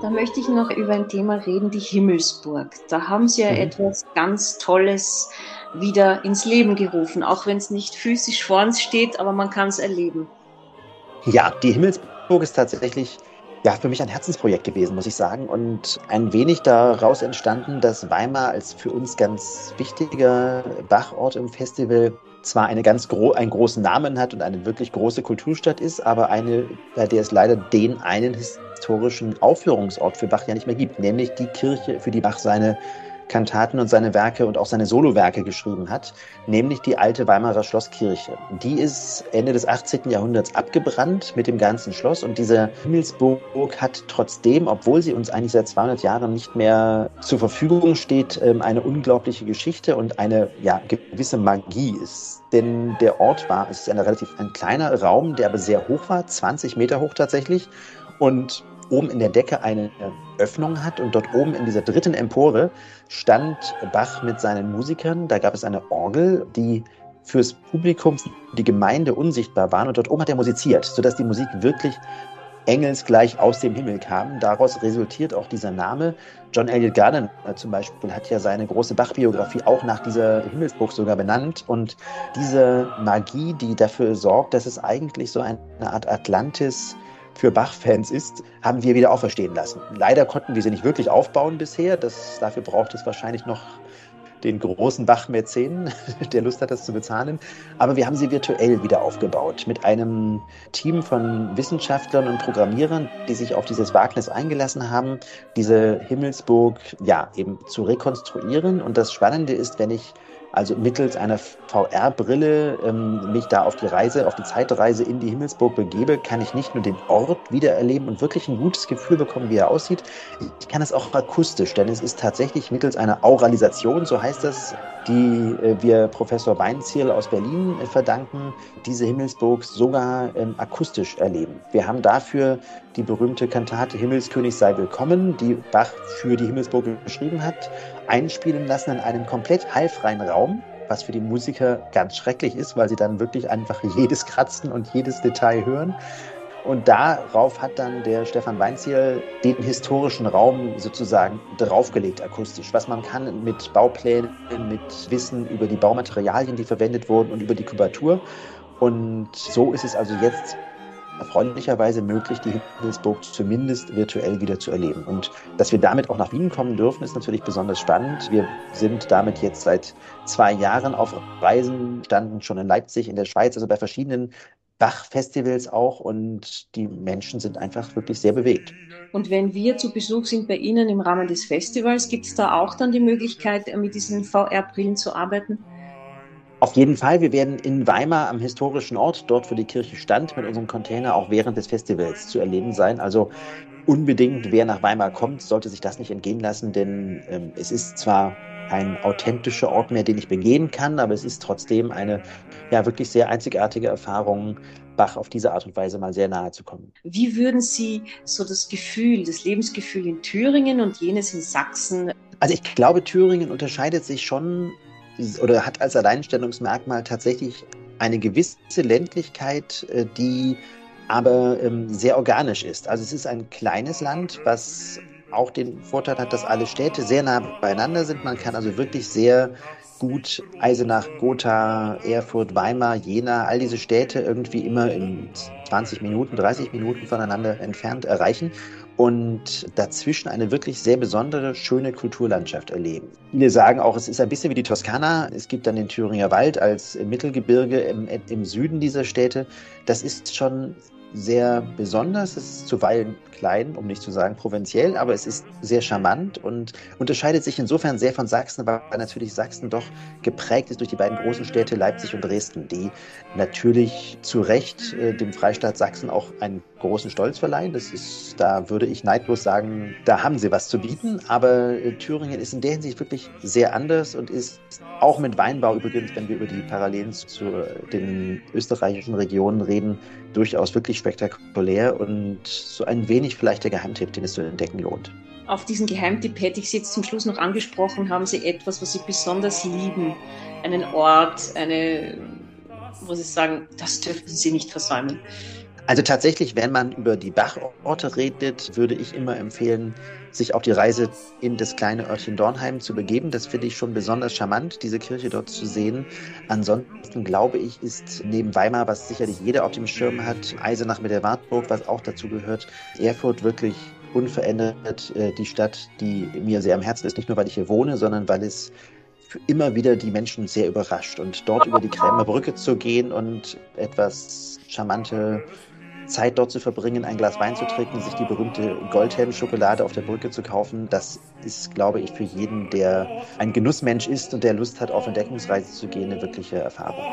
Da möchte ich noch über ein Thema reden, die Himmelsburg. Da haben Sie ja mhm. etwas ganz Tolles wieder ins Leben gerufen, auch wenn es nicht physisch vor uns steht, aber man kann es erleben. Ja, die Himmelsburg ist tatsächlich ja, für mich ein Herzensprojekt gewesen, muss ich sagen. Und ein wenig daraus entstanden, dass Weimar als für uns ganz wichtiger Bachort im Festival zwar eine ganz gro einen großen Namen hat und eine wirklich große Kulturstadt ist, aber eine, bei der es leider den einen historischen Aufführungsort für Bach ja nicht mehr gibt, nämlich die Kirche, für die Bach seine Kantaten und seine Werke und auch seine Solowerke geschrieben hat, nämlich die alte Weimarer Schlosskirche. Die ist Ende des 18. Jahrhunderts abgebrannt mit dem ganzen Schloss und diese Himmelsburg hat trotzdem, obwohl sie uns eigentlich seit 200 Jahren nicht mehr zur Verfügung steht, ähm, eine unglaubliche Geschichte und eine ja, gewisse Magie ist. Denn der Ort war, es ist ein relativ ein kleiner Raum, der aber sehr hoch war, 20 Meter hoch tatsächlich. Und oben in der Decke eine Öffnung hat und dort oben in dieser dritten Empore stand Bach mit seinen Musikern. Da gab es eine Orgel, die fürs Publikum, für die Gemeinde unsichtbar waren und dort oben hat er musiziert, sodass die Musik wirklich engelsgleich aus dem Himmel kam. Daraus resultiert auch dieser Name. John Elliott Gardner zum Beispiel hat ja seine große Bach-Biografie auch nach dieser Himmelsburg sogar benannt. Und diese Magie, die dafür sorgt, dass es eigentlich so eine Art Atlantis für Bach-Fans ist, haben wir wieder auferstehen lassen. Leider konnten wir sie nicht wirklich aufbauen bisher. Das, dafür braucht es wahrscheinlich noch den großen Bach-Mäzen, der Lust hat, das zu bezahlen. Aber wir haben sie virtuell wieder aufgebaut mit einem Team von Wissenschaftlern und Programmierern, die sich auf dieses Wagnis eingelassen haben, diese Himmelsburg ja eben zu rekonstruieren. Und das Spannende ist, wenn ich also mittels einer VR-Brille ähm, mich da auf die Reise, auf die Zeitreise in die Himmelsburg begebe, kann ich nicht nur den Ort wiedererleben und wirklich ein gutes Gefühl bekommen, wie er aussieht. Ich kann es auch akustisch, denn es ist tatsächlich mittels einer Auralisation, so heißt das, die äh, wir Professor Weinzierl aus Berlin äh, verdanken, diese Himmelsburg sogar ähm, akustisch erleben. Wir haben dafür die berühmte Kantate Himmelskönig sei willkommen, die Bach für die Himmelsburg geschrieben hat, einspielen lassen in einem komplett heilfreien Raum, was für die Musiker ganz schrecklich ist, weil sie dann wirklich einfach jedes Kratzen und jedes Detail hören. Und darauf hat dann der Stefan Weinziel den historischen Raum sozusagen draufgelegt akustisch. Was man kann mit Bauplänen, mit Wissen über die Baumaterialien, die verwendet wurden und über die Kubatur. Und so ist es also jetzt erfreulicherweise möglich, die Himmelsburg zumindest virtuell wieder zu erleben. Und dass wir damit auch nach Wien kommen dürfen, ist natürlich besonders spannend. Wir sind damit jetzt seit zwei Jahren auf Reisen, standen schon in Leipzig, in der Schweiz, also bei verschiedenen Bach-Festivals auch und die Menschen sind einfach wirklich sehr bewegt. Und wenn wir zu Besuch sind bei Ihnen im Rahmen des Festivals, gibt es da auch dann die Möglichkeit, mit diesen VR-Brillen zu arbeiten? Auf jeden Fall, wir werden in Weimar am historischen Ort, dort wo die Kirche stand, mit unserem Container auch während des Festivals zu erleben sein. Also unbedingt, wer nach Weimar kommt, sollte sich das nicht entgehen lassen, denn ähm, es ist zwar kein authentischer Ort mehr, den ich begehen kann, aber es ist trotzdem eine ja wirklich sehr einzigartige Erfahrung, Bach auf diese Art und Weise mal sehr nahe zu kommen. Wie würden Sie so das Gefühl, das Lebensgefühl in Thüringen und jenes in Sachsen? Also ich glaube, Thüringen unterscheidet sich schon oder hat als Alleinstellungsmerkmal tatsächlich eine gewisse Ländlichkeit, äh, die aber ähm, sehr organisch ist. Also es ist ein kleines Land, was auch den Vorteil hat, dass alle Städte sehr nah beieinander sind. Man kann also wirklich sehr gut Eisenach, Gotha, Erfurt, Weimar, Jena, all diese Städte irgendwie immer in 20 Minuten, 30 Minuten voneinander entfernt erreichen und dazwischen eine wirklich sehr besondere, schöne Kulturlandschaft erleben. Viele sagen auch, es ist ein bisschen wie die Toskana. Es gibt dann den Thüringer Wald als Mittelgebirge im, im Süden dieser Städte. Das ist schon sehr besonders. Es ist zuweilen klein, um nicht zu sagen provinziell, aber es ist sehr charmant und unterscheidet sich insofern sehr von Sachsen, weil natürlich Sachsen doch geprägt ist durch die beiden großen Städte Leipzig und Dresden, die natürlich zu Recht äh, dem Freistaat Sachsen auch einen großen Stolz verleihen. Das ist, da würde ich neidlos sagen, da haben sie was zu bieten. Aber äh, Thüringen ist in der Hinsicht wirklich sehr anders und ist auch mit Weinbau übrigens, wenn wir über die Parallelen zu den österreichischen Regionen reden, durchaus wirklich spektakulär und so ein wenig vielleicht der Geheimtipp, den es zu entdecken lohnt. Auf diesen Geheimtipp hätte ich Sie jetzt zum Schluss noch angesprochen. Haben Sie etwas, was Sie besonders lieben? Einen Ort, eine, wo Sie sagen, das dürfen Sie nicht versäumen? Also tatsächlich, wenn man über die Bachorte redet, würde ich immer empfehlen, sich auf die Reise in das kleine Örtchen Dornheim zu begeben. Das finde ich schon besonders charmant, diese Kirche dort zu sehen. Ansonsten glaube ich, ist neben Weimar, was sicherlich jeder auf dem Schirm hat, Eisenach mit der Wartburg, was auch dazu gehört, Erfurt wirklich unverändert äh, die Stadt, die mir sehr am Herzen ist, nicht nur weil ich hier wohne, sondern weil es immer wieder die Menschen sehr überrascht. Und dort über die Krämer Brücke zu gehen und etwas charmante Zeit dort zu verbringen, ein Glas Wein zu trinken, sich die berühmte Goldhelm-Schokolade auf der Brücke zu kaufen, das ist, glaube ich, für jeden, der ein Genussmensch ist und der Lust hat, auf Entdeckungsreise zu gehen, eine wirkliche Erfahrung.